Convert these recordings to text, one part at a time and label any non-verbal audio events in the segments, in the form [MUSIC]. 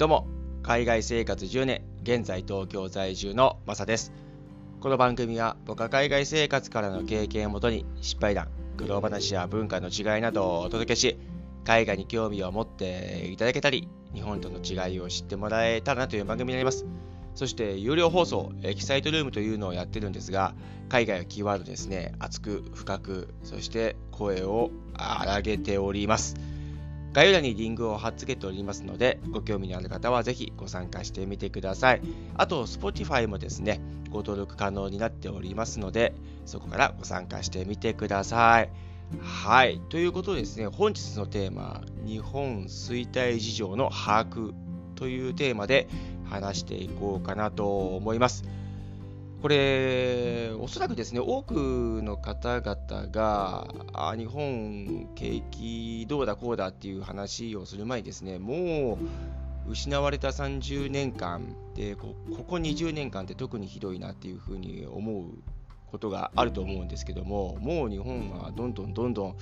どうも、海外生活10年、現在東京在住のマサです。この番組は僕は海外生活からの経験をもとに失敗談、苦労話や文化の違いなどをお届けし、海外に興味を持っていただけたり、日本との違いを知ってもらえたらなという番組になります。そして有料放送、エキサイトルームというのをやってるんですが、海外のキーワードですね、熱く深く、そして声を荒げております。概要欄にリンクを貼っ付けておりますので、ご興味のある方はぜひご参加してみてください。あと、Spotify もですね、ご登録可能になっておりますので、そこからご参加してみてください。はい。ということでですね、本日のテーマ、日本衰退事情の把握というテーマで話していこうかなと思います。これ、おそらくですね、多くの方々が、あ日本、景気どうだこうだっていう話をする前にですね、もう失われた30年間でこ、こ20年間って特にひどいなっていうふうに思うことがあると思うんですけども、もう日本はどんどんどんどん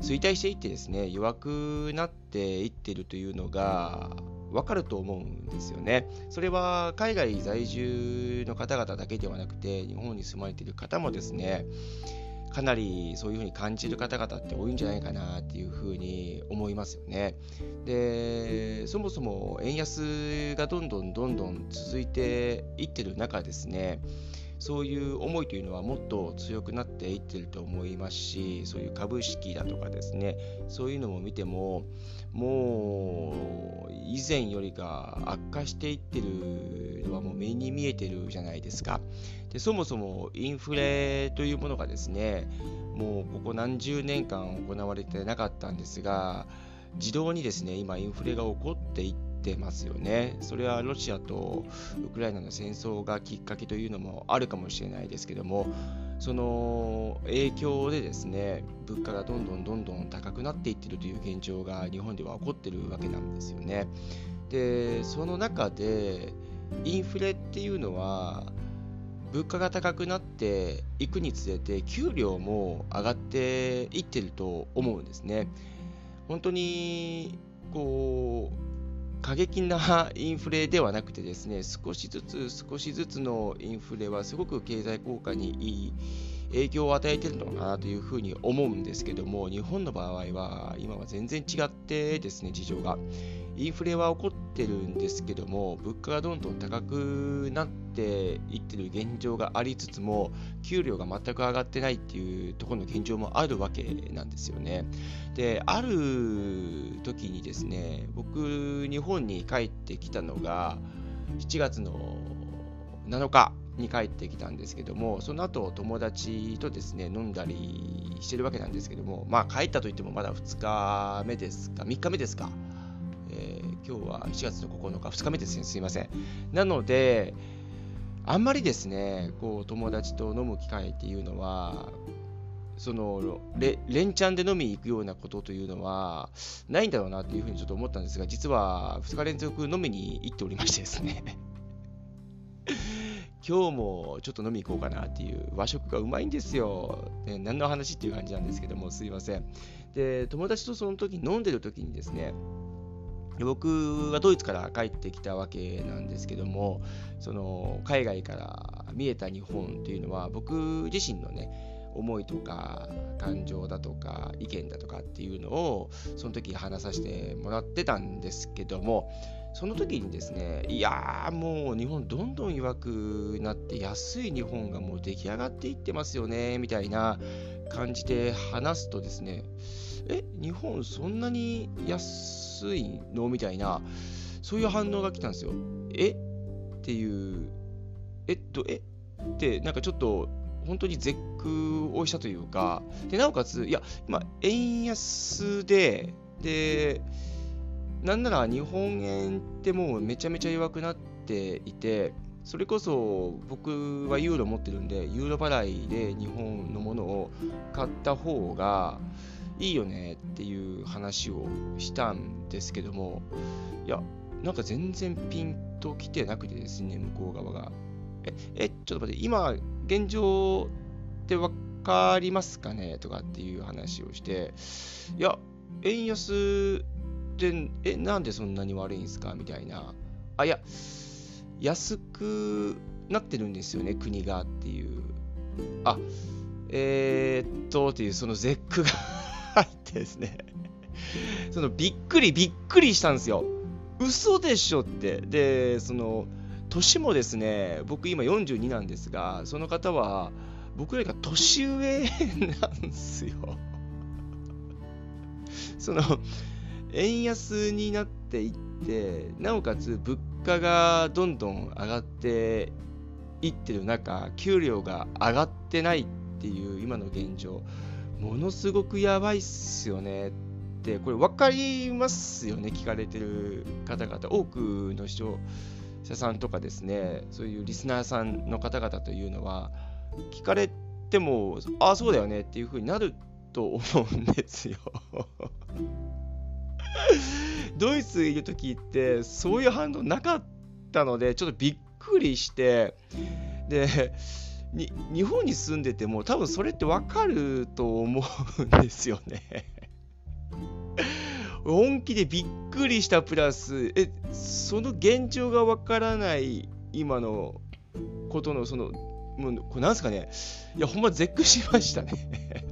衰退していってですね、弱くなっていってるというのが、わかると思うんですよね。それは海外在住の方々だけではなくて、日本に住まれている方もですね、かなりそういうふうに感じる方々って多いんじゃないかなっていうふうに思いますよね。で、そもそも円安がどんどんどんどん続いていってる中ですね、そういう思いというのはもっと強くなっていってると思いますしそういう株式だとかですねそういうのも見てももう以前よりか悪化していってるのはもう目に見えてるじゃないですか。でそもそもインフレというものがですねもうここ何十年間行われてなかったんですが自動にですね今インフレが起こっていっててますよね。それはロシアとウクライナの戦争がきっかけというのもあるかもしれないですけども、その影響でですね、物価がどんどんどんどん高くなっていってるという現状が日本では起こってるわけなんですよね。で、その中でインフレっていうのは物価が高くなっていくにつれて給料も上がっていってると思うんですね。本当にこう激なインフレではなくてですね少しずつ少しずつのインフレはすごく経済効果にいい影響を与えているのかなというふうに思うんですけども日本の場合は今は全然違ってですね事情が。インフレは起こってるんですけども、物価がどんどん高くなっていってる現状がありつつも、給料が全く上がってないっていうところの現状もあるわけなんですよね。で、ある時にですね、僕、日本に帰ってきたのが、7月の7日に帰ってきたんですけども、その後友達とですね、飲んだりしてるわけなんですけども、まあ帰ったといってもまだ2日目ですか、3日目ですか。えー、今日は7月の9日、2日目ですね、すいません。なので、あんまりですね、こう友達と飲む機会っていうのは、そのレ連チャンで飲みに行くようなことというのはないんだろうなというふうにちょっと思ったんですが、実は2日連続飲みに行っておりましてですね [LAUGHS] 今日もちょっと飲み行こうかなっていう和食がうまいんですよ。ね、何の話っていう感じなんですけども、すいません。で、友達とその時飲んでる時にですね、僕はドイツから帰ってきたわけなんですけどもその海外から見えた日本というのは僕自身のね思いとか感情だとか意見だとかっていうのをその時話させてもらってたんですけどもその時にですねいやーもう日本どんどん弱くなって安い日本がもう出来上がっていってますよねみたいな感じで話すとですねえ日本そんなに安いの？みたいなそういう反応が来たんですよ。え？っていう。えっとえ？ってなんかちょっと本当に絶句をしたというか。でなおかついや今円安ででなんなら日本円ってもうめちゃめちゃ弱くなっていてそれこそ僕はユーロ持ってるんでユーロ払いで日本のものを買った方がいいよねっていう話をしたんですけども、いや、なんか全然ピンときてなくてですね、向こう側が。え、え、ちょっと待って、今、現状って分かりますかねとかっていう話をして、いや、円安ってえなんでそんなに悪いんですかみたいなあいや安くなってるんですよね国がっていうあえー、っとっていうその絶句が入ってですね。そのびっくりびっくりしたんですよ。嘘でしょって。でその年もですね僕今42なんですがその方は僕よりか年上なんですよ。[LAUGHS] その円安になっていってなおかつ物価がどんどん上がっていってる中給料が上がってないっていう今の現状。ものすごくやばいっすよねってこれ分かりますよね聞かれてる方々多くの視聴者さんとかですねそういうリスナーさんの方々というのは聞かれてもああそうだよねっていうふうになると思うんですよ。[LAUGHS] ドイツいる時ってそういう反応なかったのでちょっとびっくりしてでに日本に住んでても多分それってわかると思うんですよね。[LAUGHS] 本気でびっくりしたプラスえその現状がわからない今のことのそのもうこれなんすかね。いやほんま絶句しましたね。[LAUGHS]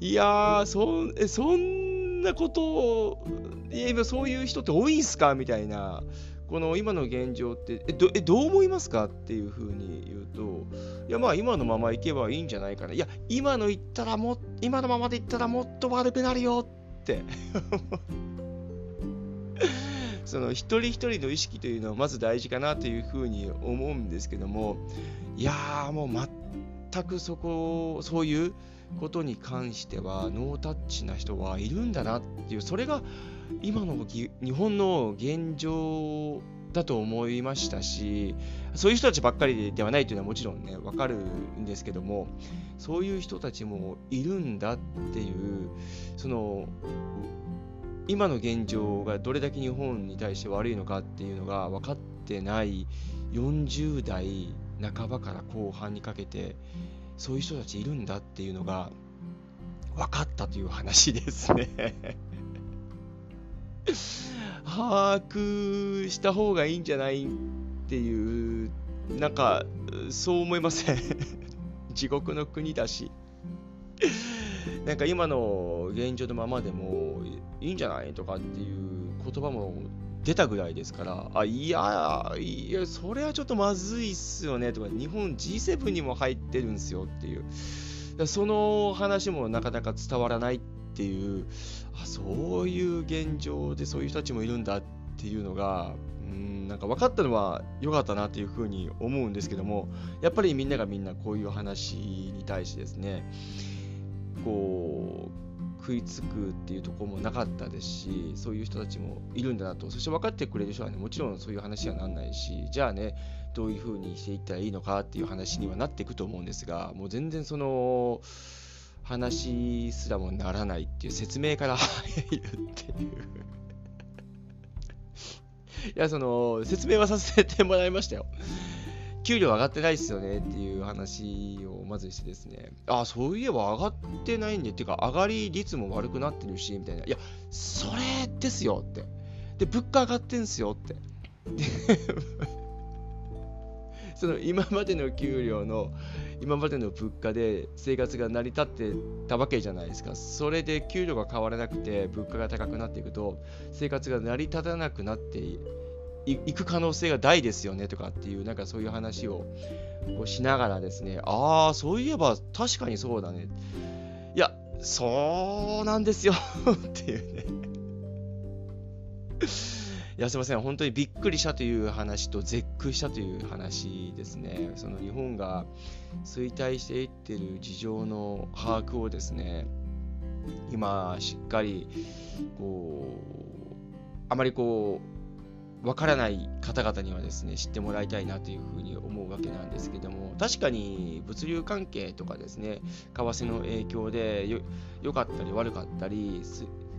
いやーそえそんなことを今そういう人って多いんすか？みたいな。この今の現状ってえどえどう思いますかっていうふうに言うといやまあ今のままいけばいいんじゃないかな。いや今の言ったらも今のままで言ったらもっと悪くなるよって。[LAUGHS] その一人一人の意識というのはまず大事かなというふうに思うんですけどもいやーもう全くそこそういうことに関してはノータッチな人はいるんだなっていうそれが今の日本の現状だと思いましたしそういう人たちばっかりではないというのはもちろんね分かるんですけどもそういう人たちもいるんだっていうその今の現状がどれだけ日本に対して悪いのかっていうのが分かってない40代半ばから後半にかけてそういう人たちいるんだっていうのが分かったという話ですね。[LAUGHS] 把握した方がいいんじゃないっていうなんかそう思いません。[LAUGHS] 地獄の国だし。なんか今の現状のままでもいいんじゃないとかっていう言葉も出たぐらいですから、あ、いや、いや、それはちょっとまずいっすよねとか、日本 G7 にも入ってるんですよっていう、その話もなかなか伝わらないっていう、あそういう現状でそういう人たちもいるんだっていうのが、うんなんか分かったのは良かったなっていうふうに思うんですけども、やっぱりみんながみんなこういう話に対してですね、こう、食いつくっていうところもなかったですしそういう人たちもいるんだなと。そして分かってくれる人はねもちろんそういう話にはなんないしじゃあねどういうふうにしていったらいいのかっていう話にはなっていくと思うんですがもう全然その話すらもならないっていう説明から [LAUGHS] 入るっていう。いやその説明はさせてもらいましたよ。給料上がってないっすよねっていう話をまずしてですね、あ、そういえば上がってないんで、っていうか上がり率も悪くなってるし、みたいな。いや、それですよって。で、物価上がってんすよって。[LAUGHS] その今までの給料の今までの物価で生活が成り立ってたわけじゃないですかそれで給料が変わらなくて物価が高くなっていくと生活が成り立たなくなって行く可能性が大ですよねとかっていうなんかそういう話をこうしながらですね。ああそういえば確かにそうだね。いやそうなんですよっていうね。[LAUGHS] いやすいません。本当にびっくりしたという話と絶句したという話ですね。その日本が衰退していってる事情の把握をですね今しっかりこうあまりこうわからない方々にはですね知ってもらいたいなというふうに思うわけなんですけども確かに物流関係とかですね為替の影響で良かったり悪かったり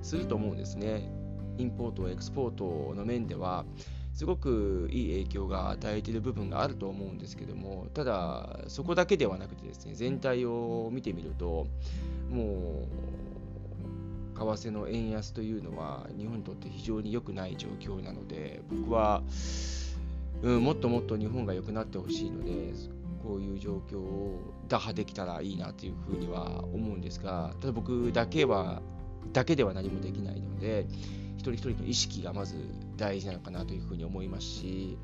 すると思うんですね。インポートエクスポートの面ではすごくいい影響が与えている部分があると思うんですけどもただそこだけではなくてですね全体を見てみるともう為替の円安というのは日本にとって非常に良くない状況なので僕は、うん、もっともっと日本が良くなってほしいのでこういう状況を打破できたらいいなというふうには思うんですがただ僕だけはだけでは何もできないので一人一人の意識がまず大事なのかなというふうに思いますし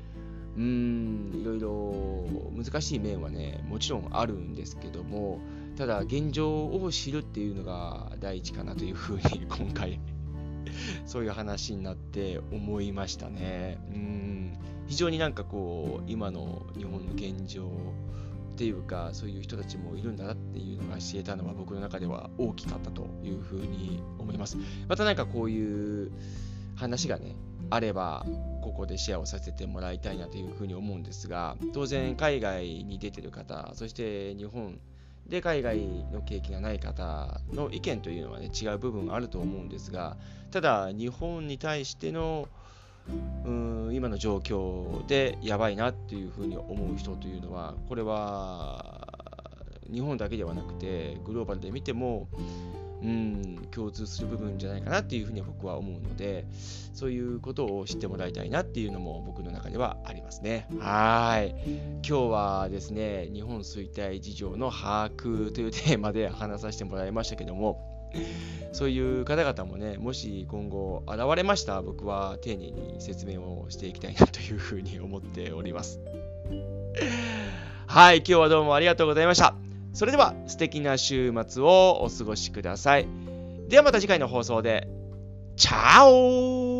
うんいろいろ難しい面はねもちろんあるんですけどもただ現状を知るっていうのが第一かなというふうに今回 [LAUGHS] そういう話になって思いましたね。うん。非常になんかこう今の日本の現状っていうかそういう人たちもいるんだなっていうのが知れたのは僕の中では大きかったというふうに思います。またなんかこういう話がねあればここでシェアをさせてもらいたいなというふうに思うんですが当然海外に出てる方そして日本で海外の経験がない方の意見というのはね違う部分があると思うんですがただ日本に対してのうん今の状況でやばいなっていうふうに思う人というのはこれは日本だけではなくてグローバルで見てもうん共通する部分じゃないかなっていうふうに僕は思うのでそういうことを知ってもらいたいなっていうのも僕の中ではありますねはい今日はですね日本衰退事情の把握というテーマで話させてもらいましたけどもそういう方々もね、もし今後現れましたら僕は丁寧に説明をしていきたいなというふうに思っております。はい、今日はどうもありがとうございました。それでは素敵な週末をお過ごしください。ではまた次回の放送で。チャオ